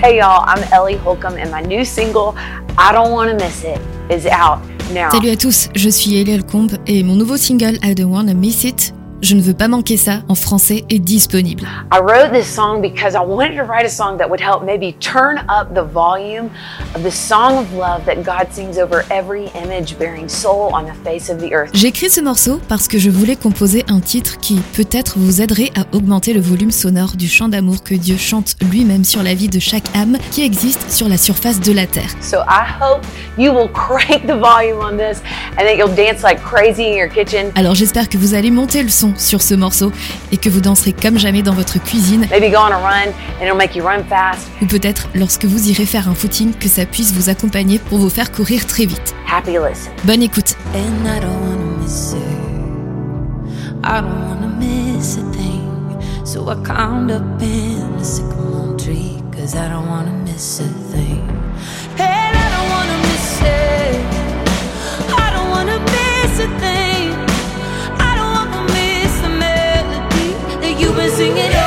Hey y'all, I'm Ellie Holcomb and my new single, I Don't Wanna Miss It, is out now. Salut à tous, je suis Ellie Holcomb et mon nouveau single I Don't Wanna Miss It je ne veux pas manquer ça en français est disponible. I wrote this song because I wanted to write a song that would help maybe turn up the volume of the song of love that God sings over every image bearing soul on the face of the earth. J'ai écrit ce morceau parce que je voulais composer un titre qui peut-être vous aiderait à augmenter le volume sonore du chant d'amour que Dieu chante lui-même sur la vie de chaque âme qui existe sur la surface de la terre. So I hope you will crank the volume on this and that you'll dance like crazy in your kitchen. Alors j'espère que vous allez monter le son sur ce morceau et que vous danserez comme jamais dans votre cuisine. Ou peut-être lorsque vous irez faire un footing que ça puisse vous accompagner pour vous faire courir très vite. Bonne écoute. So I climbed up in the sycamore tree Cause I don't wanna miss it singing.